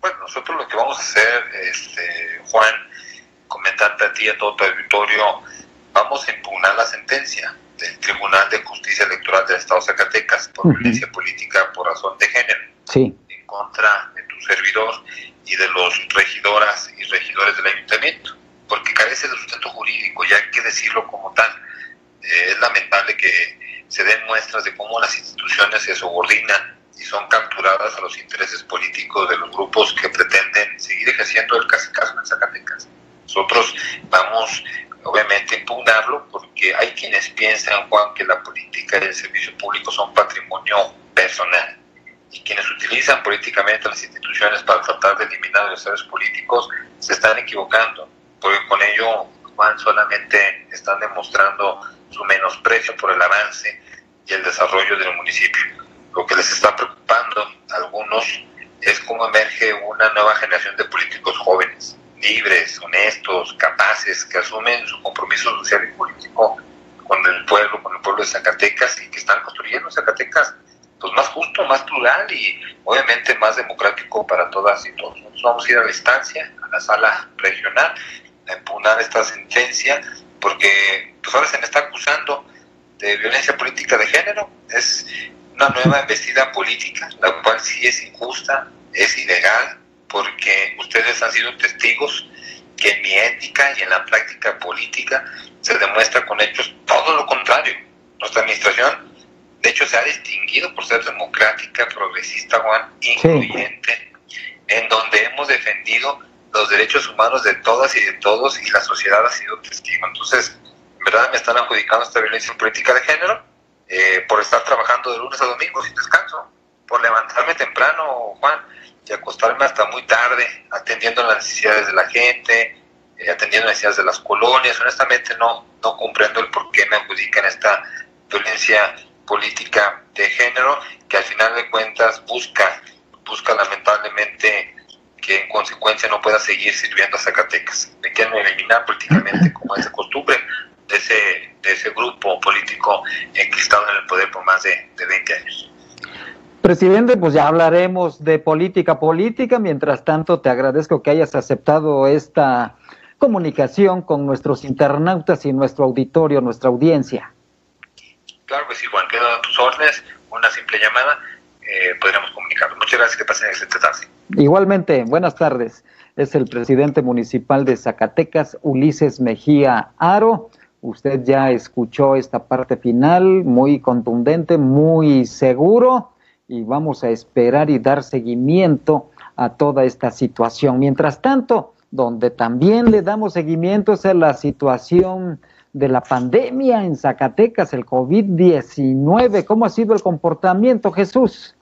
Bueno, nosotros lo que vamos a hacer, este, Juan, comentarte a ti y a todo tu auditorio, vamos a impugnar la sentencia del Tribunal de Justicia Electoral del Estado de Zacatecas por violencia política por razón de género. Sí. En contra de servidor y de los regidoras y regidores del ayuntamiento, porque carece de sustento jurídico, ya hay que decirlo como tal. Eh, es lamentable que se den muestras de cómo las instituciones se subordinan y son capturadas a los intereses políticos de los grupos que pretenden seguir ejerciendo el caso en Zacatecas. Nosotros vamos, obviamente, a impugnarlo porque hay quienes piensan, Juan, que la política y el servicio público son patrimonio personal y quienes utilizan políticamente las instituciones para tratar de eliminar adversarios políticos se están equivocando, porque con ello, Juan, solamente están demostrando su menosprecio por el avance y el desarrollo del municipio. Lo que les está preocupando a algunos es cómo emerge una nueva generación de políticos jóvenes, libres, honestos, capaces, que asumen su compromiso social y político con el pueblo, con el pueblo de Zacatecas y que están construyendo Zacatecas pues más justo, más plural y obviamente más democrático para todas y todos. Nosotros vamos a ir a la instancia, a la sala regional, a impugnar esta sentencia, porque pues ahora se me está acusando de violencia política de género. Es una nueva investida política, la cual sí es injusta, es ilegal, porque ustedes han sido testigos que en mi ética y en la práctica política se demuestra con hechos todo lo contrario. Nuestra administración de hecho, se ha distinguido por ser democrática, progresista, Juan, incluyente, en donde hemos defendido los derechos humanos de todas y de todos y la sociedad ha sido testigo. Entonces, en verdad me están adjudicando esta violencia política de género eh, por estar trabajando de lunes a domingo sin descanso, por levantarme temprano, Juan, y acostarme hasta muy tarde, atendiendo las necesidades de la gente, eh, atendiendo las necesidades de las colonias. Honestamente no, no comprendo el por qué me adjudican esta violencia política de género que al final de cuentas busca, busca lamentablemente que en consecuencia no pueda seguir sirviendo a Zacatecas. Me quieren eliminar políticamente como es de costumbre de ese, de ese grupo político enquistado en el poder por más de, de 20 años. Presidente, pues ya hablaremos de política política. Mientras tanto, te agradezco que hayas aceptado esta comunicación con nuestros internautas y nuestro auditorio, nuestra audiencia. Claro que sí, Juan, quedo a tus órdenes, una simple llamada, eh, podremos comunicarnos. Muchas gracias, que pasen excelente tarde. Igualmente, buenas tardes. Es el presidente municipal de Zacatecas, Ulises Mejía Aro. Usted ya escuchó esta parte final, muy contundente, muy seguro, y vamos a esperar y dar seguimiento a toda esta situación. Mientras tanto, donde también le damos seguimiento es a la situación de la pandemia en Zacatecas, el COVID-19. ¿Cómo ha sido el comportamiento, Jesús?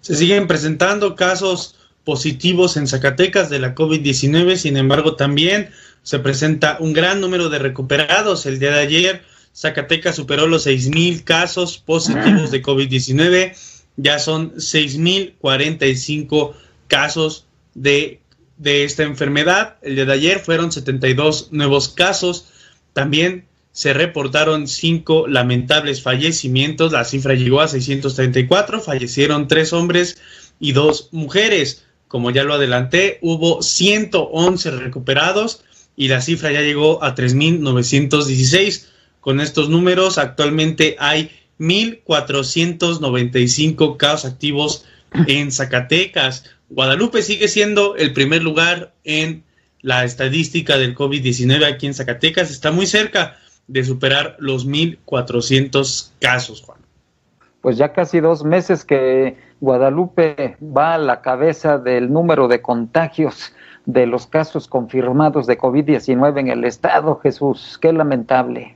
Se siguen presentando casos positivos en Zacatecas de la COVID-19, sin embargo también se presenta un gran número de recuperados. El día de ayer Zacatecas superó los 6.000 casos positivos de COVID-19, ya son 6.045 casos de, de esta enfermedad. El día de ayer fueron 72 nuevos casos. También se reportaron cinco lamentables fallecimientos, la cifra llegó a 634, fallecieron tres hombres y dos mujeres. Como ya lo adelanté, hubo 111 recuperados y la cifra ya llegó a 3.916. Con estos números, actualmente hay 1.495 casos activos en Zacatecas. Guadalupe sigue siendo el primer lugar en la estadística del COVID-19 aquí en Zacatecas está muy cerca de superar los 1.400 casos, Juan. Pues ya casi dos meses que Guadalupe va a la cabeza del número de contagios de los casos confirmados de COVID-19 en el estado, Jesús. Qué lamentable.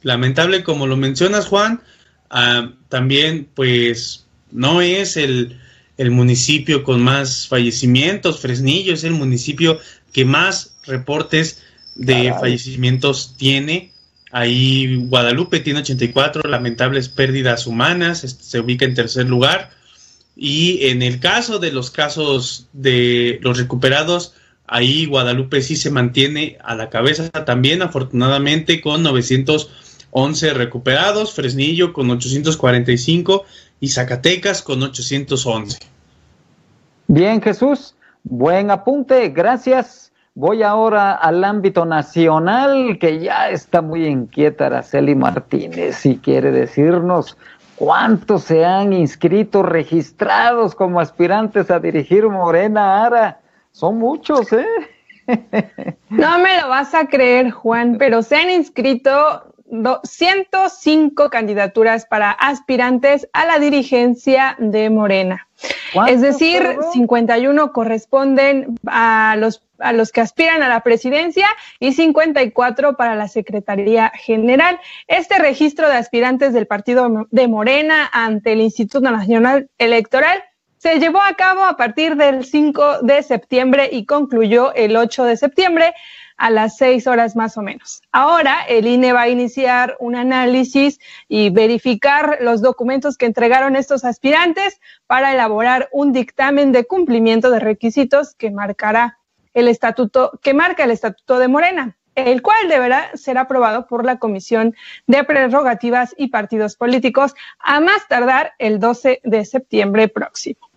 Lamentable, como lo mencionas, Juan. Ah, también, pues, no es el, el municipio con más fallecimientos. Fresnillo es el municipio que más reportes de fallecimientos tiene. Ahí Guadalupe tiene 84 lamentables pérdidas humanas, se ubica en tercer lugar. Y en el caso de los casos de los recuperados, ahí Guadalupe sí se mantiene a la cabeza también, afortunadamente, con 911 recuperados, Fresnillo con 845 y Zacatecas con 811. Bien, Jesús, buen apunte, gracias. Voy ahora al ámbito nacional, que ya está muy inquieta Araceli Martínez y quiere decirnos cuántos se han inscrito registrados como aspirantes a dirigir Morena Ara. Son muchos, ¿eh? No me lo vas a creer, Juan, pero se han inscrito 105 candidaturas para aspirantes a la dirigencia de Morena. Es decir, 51 corresponden a los a los que aspiran a la presidencia y 54 para la Secretaría General. Este registro de aspirantes del partido de Morena ante el Instituto Nacional Electoral se llevó a cabo a partir del 5 de septiembre y concluyó el 8 de septiembre a las 6 horas más o menos. Ahora el INE va a iniciar un análisis y verificar los documentos que entregaron estos aspirantes para elaborar un dictamen de cumplimiento de requisitos que marcará el estatuto que marca el estatuto de Morena, el cual deberá ser aprobado por la Comisión de Prerrogativas y Partidos Políticos a más tardar el 12 de septiembre próximo.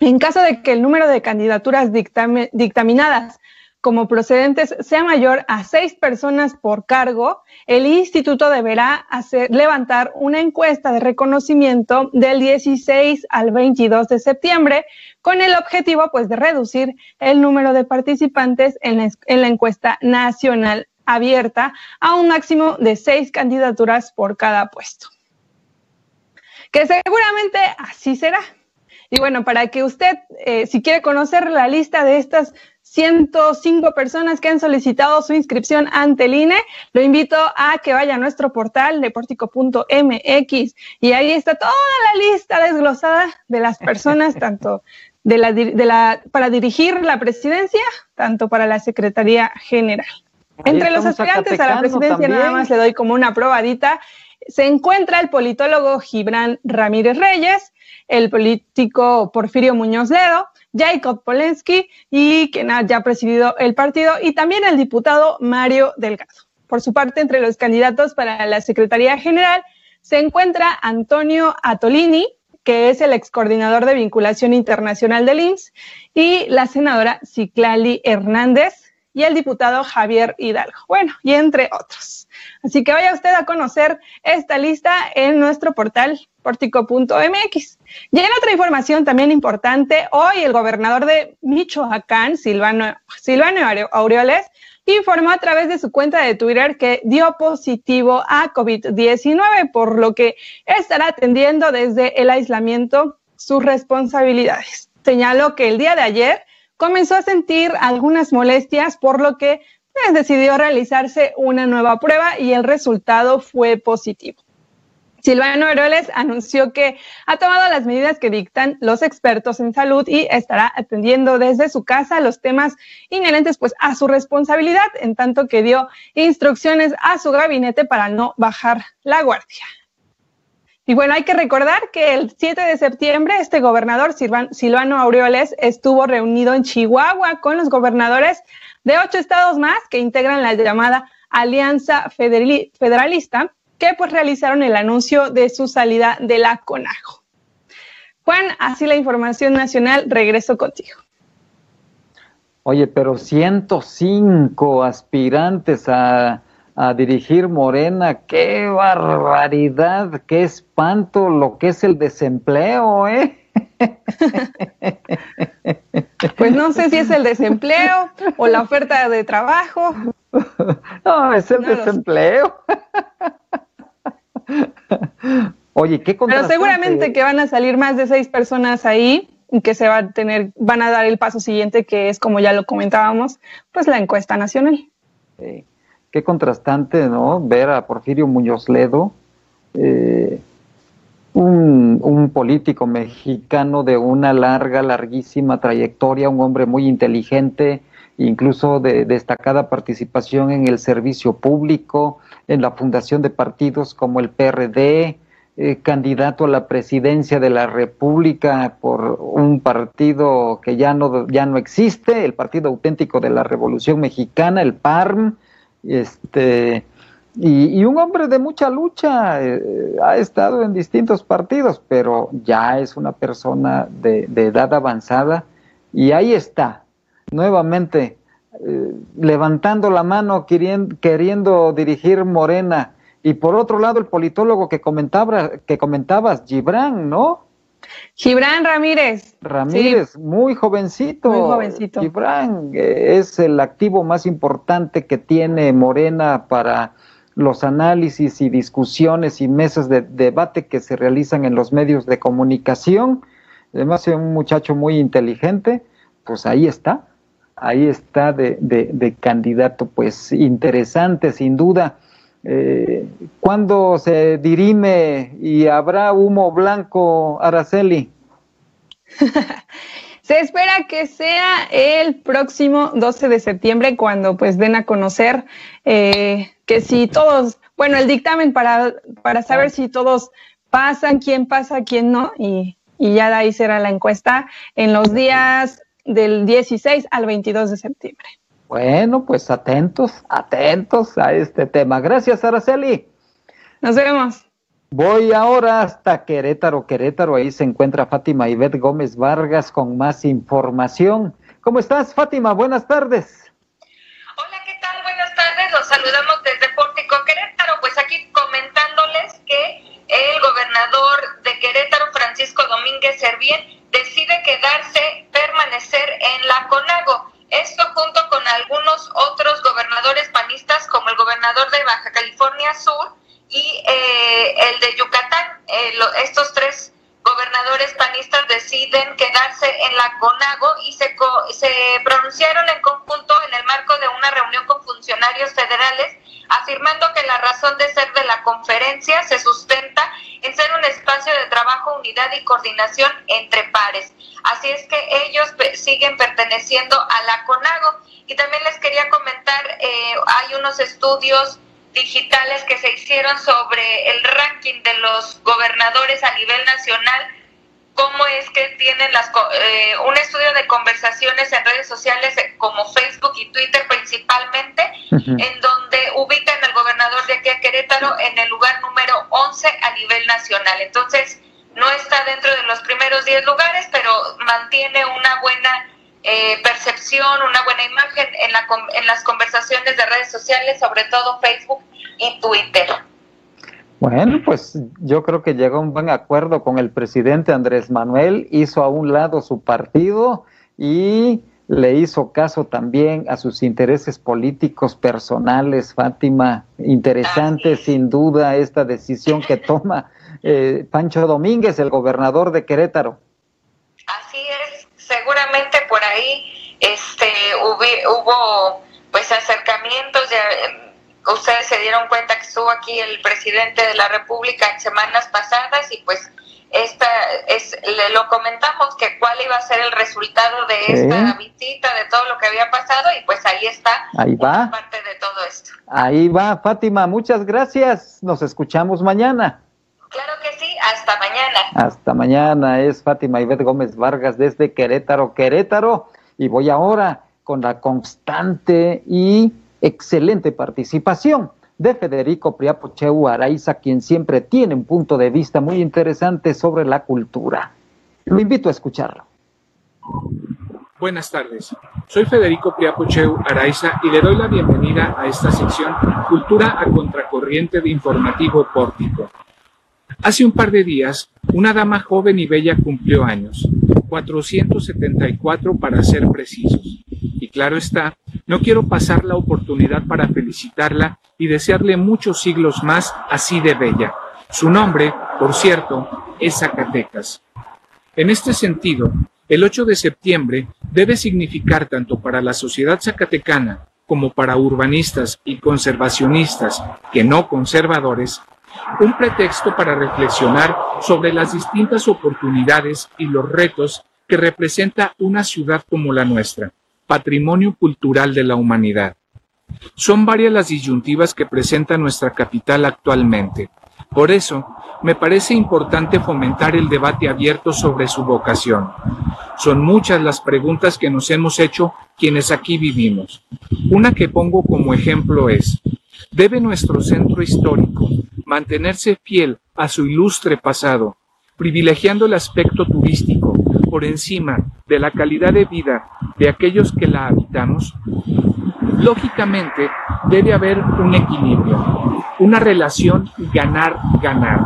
En caso de que el número de candidaturas dictaminadas como procedentes sea mayor a seis personas por cargo, el instituto deberá hacer, levantar una encuesta de reconocimiento del 16 al 22 de septiembre con el objetivo pues de reducir el número de participantes en la, en la encuesta nacional abierta a un máximo de seis candidaturas por cada puesto. Que seguramente así será. Y bueno, para que usted, eh, si quiere conocer la lista de estas 105 personas que han solicitado su inscripción ante el INE, lo invito a que vaya a nuestro portal deportico.mx y ahí está toda la lista desglosada de las personas, tanto de la, de la, para dirigir la presidencia, tanto para la Secretaría General. Entre los aspirantes a la presidencia, nada más le doy como una probadita, se encuentra el politólogo Gibran Ramírez Reyes, el político Porfirio Muñoz Ledo, Jacob Polensky y quien ha ya presidido el partido, y también el diputado Mario Delgado. Por su parte, entre los candidatos para la Secretaría General se encuentra Antonio Atolini, que es el ex coordinador de vinculación internacional del IMSS, y la senadora Ciclali Hernández, y el diputado Javier Hidalgo. Bueno, y entre otros. Así que vaya usted a conocer esta lista en nuestro portal portico.mx. En otra información también importante, hoy el gobernador de Michoacán, Silvano, Silvano Aureoles, informó a través de su cuenta de Twitter que dio positivo a COVID-19, por lo que estará atendiendo desde el aislamiento sus responsabilidades. Señaló que el día de ayer comenzó a sentir algunas molestias, por lo que pues, decidió realizarse una nueva prueba y el resultado fue positivo. Silvano Heroles anunció que ha tomado las medidas que dictan los expertos en salud y estará atendiendo desde su casa los temas inherentes pues a su responsabilidad, en tanto que dio instrucciones a su gabinete para no bajar la guardia. Y bueno, hay que recordar que el 7 de septiembre este gobernador Silvano Aureoles estuvo reunido en Chihuahua con los gobernadores de ocho estados más que integran la llamada Alianza Federalista, que pues realizaron el anuncio de su salida de la CONAGO. Juan, así la información nacional, regreso contigo. Oye, pero 105 aspirantes a a dirigir Morena. ¡Qué barbaridad! ¡Qué espanto lo que es el desempleo, eh! Pues no sé si es el desempleo o la oferta de trabajo. No, es el desempleo. Oye, qué Pero seguramente que van a salir más de seis personas ahí y que se va a tener, van a dar el paso siguiente, que es como ya lo comentábamos, pues la encuesta nacional. Sí qué contrastante, ¿no? Ver a Porfirio Muñoz Ledo, eh, un, un, político mexicano de una larga, larguísima trayectoria, un hombre muy inteligente, incluso de destacada participación en el servicio público, en la fundación de partidos como el PRD, eh, candidato a la presidencia de la República por un partido que ya no, ya no existe, el Partido Auténtico de la Revolución Mexicana, el PARM, este, y, un hombre de mucha lucha, eh, ha estado en distintos partidos, pero ya es una persona de, edad avanzada y ahí está, nuevamente, eh, levantando la mano, queriendo, queriendo dirigir Morena. Y por otro lado, el politólogo que, comentaba, que comentabas, Gibran, ¿no? Gibran Ramírez. Ramírez, muy jovencito. Muy jovencito. Gibran eh, es el activo más importante que tiene Morena para los análisis y discusiones y mesas de debate que se realizan en los medios de comunicación. Además es un muchacho muy inteligente, pues ahí está, ahí está de, de candidato, pues interesante sin duda eh, ¿Cuándo se dirime y habrá humo blanco, Araceli? se espera que sea el próximo 12 de septiembre cuando pues den a conocer eh, que si todos, bueno, el dictamen para, para saber si todos pasan, quién pasa, quién no, y, y ya de ahí será la encuesta en los días del 16 al 22 de septiembre. Bueno, pues atentos, atentos a este tema. Gracias, Araceli. Nos vemos. Voy ahora hasta Querétaro, Querétaro. Ahí se encuentra Fátima Ivette Gómez Vargas con más información. ¿Cómo estás, Fátima? Buenas tardes. Hola, ¿qué tal? Buenas tardes. Los saludamos desde Pórtico Querétaro. Pues aquí comentándoles que el gobernador de Querétaro, Francisco Domínguez Servién, decide quedarse, permanecer en la CONAGO. Esto junto con algunos otros gobernadores panistas como el gobernador de Baja California Sur y eh, el de Yucatán. Eh, estos tres gobernadores panistas deciden quedarse en la CONAGO y se, se pronunciaron en conjunto en el marco de una reunión con funcionarios federales afirmando que la razón de ser de la conferencia se sustenta en ser un espacio de trabajo, unidad y coordinación entre pares. Así es que ellos siguen perteneciendo a la CONAGO. Y también les quería comentar, eh, hay unos estudios digitales que se hicieron sobre el ranking de los gobernadores a nivel nacional cómo es que tienen las, eh, un estudio de conversaciones en redes sociales eh, como Facebook y Twitter principalmente, en donde ubican al gobernador de aquí a Querétaro en el lugar número 11 a nivel nacional. Entonces, no está dentro de los primeros 10 lugares, pero mantiene una buena eh, percepción, una buena imagen en, la, en las conversaciones de redes sociales, sobre todo Facebook y Twitter. Bueno, pues yo creo que llegó a un buen acuerdo con el presidente Andrés Manuel, hizo a un lado su partido y le hizo caso también a sus intereses políticos personales, Fátima. Interesante sin duda esta decisión que toma eh, Pancho Domínguez, el gobernador de Querétaro. Así es, seguramente por ahí este, hubo, hubo pues acercamientos. De, ustedes se dieron cuenta que estuvo aquí el presidente de la República en semanas pasadas y pues esta es le lo comentamos que cuál iba a ser el resultado de esta visita de todo lo que había pasado y pues ahí está ahí va parte de todo esto ahí va Fátima muchas gracias nos escuchamos mañana claro que sí hasta mañana hasta mañana es Fátima Ivette Gómez Vargas desde Querétaro Querétaro y voy ahora con la constante y excelente participación de Federico Priapocheu Araiza, quien siempre tiene un punto de vista muy interesante sobre la cultura. Lo invito a escucharlo. Buenas tardes. Soy Federico Priapocheu Araiza y le doy la bienvenida a esta sección Cultura a Contracorriente de Informativo Pórtico. Hace un par de días, una dama joven y bella cumplió años, 474 para ser precisos. Y claro está, no quiero pasar la oportunidad para felicitarla y desearle muchos siglos más así de bella. Su nombre, por cierto, es Zacatecas. En este sentido, el 8 de septiembre debe significar tanto para la sociedad zacatecana como para urbanistas y conservacionistas que no conservadores, un pretexto para reflexionar sobre las distintas oportunidades y los retos que representa una ciudad como la nuestra patrimonio cultural de la humanidad. Son varias las disyuntivas que presenta nuestra capital actualmente. Por eso, me parece importante fomentar el debate abierto sobre su vocación. Son muchas las preguntas que nos hemos hecho quienes aquí vivimos. Una que pongo como ejemplo es, ¿debe nuestro centro histórico mantenerse fiel a su ilustre pasado, privilegiando el aspecto turístico por encima de la calidad de vida de aquellos que la habitamos, lógicamente debe haber un equilibrio, una relación ganar-ganar.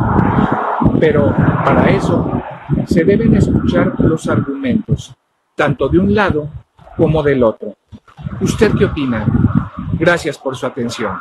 Pero para eso se deben escuchar los argumentos, tanto de un lado como del otro. ¿Usted qué opina? Gracias por su atención.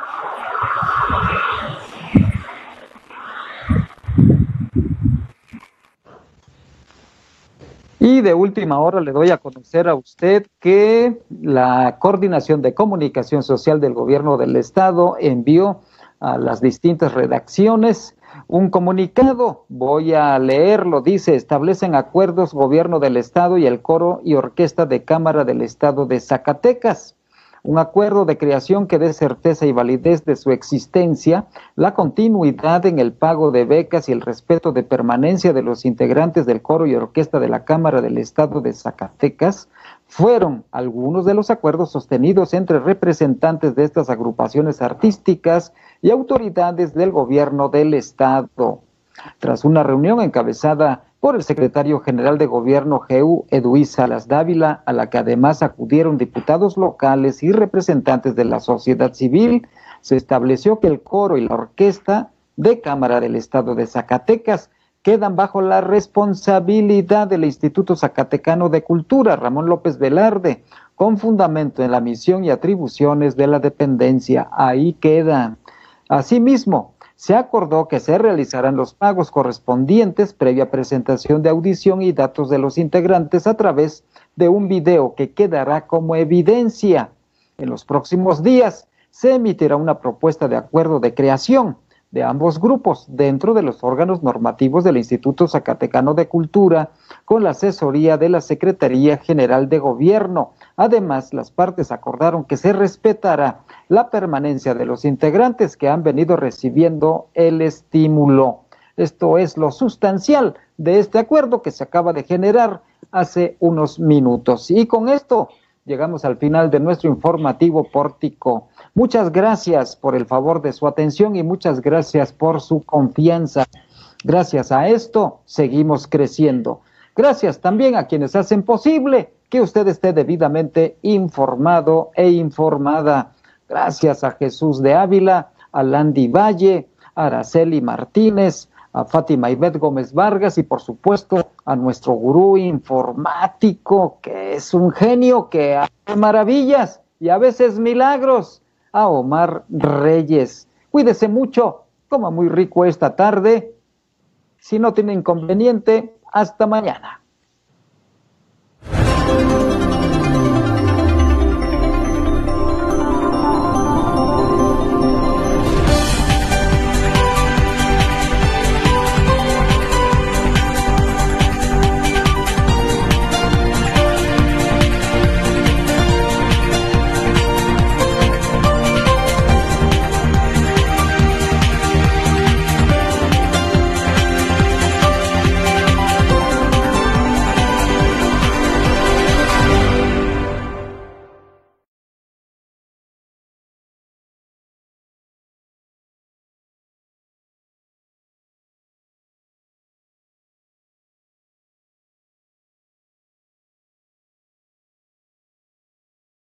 Y de última hora le doy a conocer a usted que la Coordinación de Comunicación Social del Gobierno del Estado envió a las distintas redacciones un comunicado. Voy a leerlo. Dice, establecen acuerdos Gobierno del Estado y el Coro y Orquesta de Cámara del Estado de Zacatecas un acuerdo de creación que dé certeza y validez de su existencia, la continuidad en el pago de becas y el respeto de permanencia de los integrantes del coro y orquesta de la Cámara del Estado de Zacatecas, fueron algunos de los acuerdos sostenidos entre representantes de estas agrupaciones artísticas y autoridades del gobierno del Estado. Tras una reunión encabezada por el secretario general de gobierno GEU, Eduí Salas Dávila, a la que además acudieron diputados locales y representantes de la sociedad civil, se estableció que el coro y la orquesta de Cámara del Estado de Zacatecas quedan bajo la responsabilidad del Instituto Zacatecano de Cultura, Ramón López Velarde, con fundamento en la misión y atribuciones de la dependencia. Ahí quedan. Asimismo, se acordó que se realizarán los pagos correspondientes previa presentación de audición y datos de los integrantes a través de un video que quedará como evidencia. En los próximos días se emitirá una propuesta de acuerdo de creación de ambos grupos dentro de los órganos normativos del Instituto Zacatecano de Cultura con la asesoría de la Secretaría General de Gobierno. Además, las partes acordaron que se respetará la permanencia de los integrantes que han venido recibiendo el estímulo. Esto es lo sustancial de este acuerdo que se acaba de generar hace unos minutos. Y con esto llegamos al final de nuestro informativo pórtico. Muchas gracias por el favor de su atención y muchas gracias por su confianza. Gracias a esto seguimos creciendo. Gracias también a quienes hacen posible que usted esté debidamente informado e informada. Gracias a Jesús de Ávila, a Landy Valle, a Araceli Martínez, a Fátima Ibet Gómez Vargas y por supuesto a nuestro gurú informático, que es un genio que hace maravillas y a veces milagros a Omar Reyes. Cuídese mucho, coma muy rico esta tarde. Si no tiene inconveniente, hasta mañana. Thank you.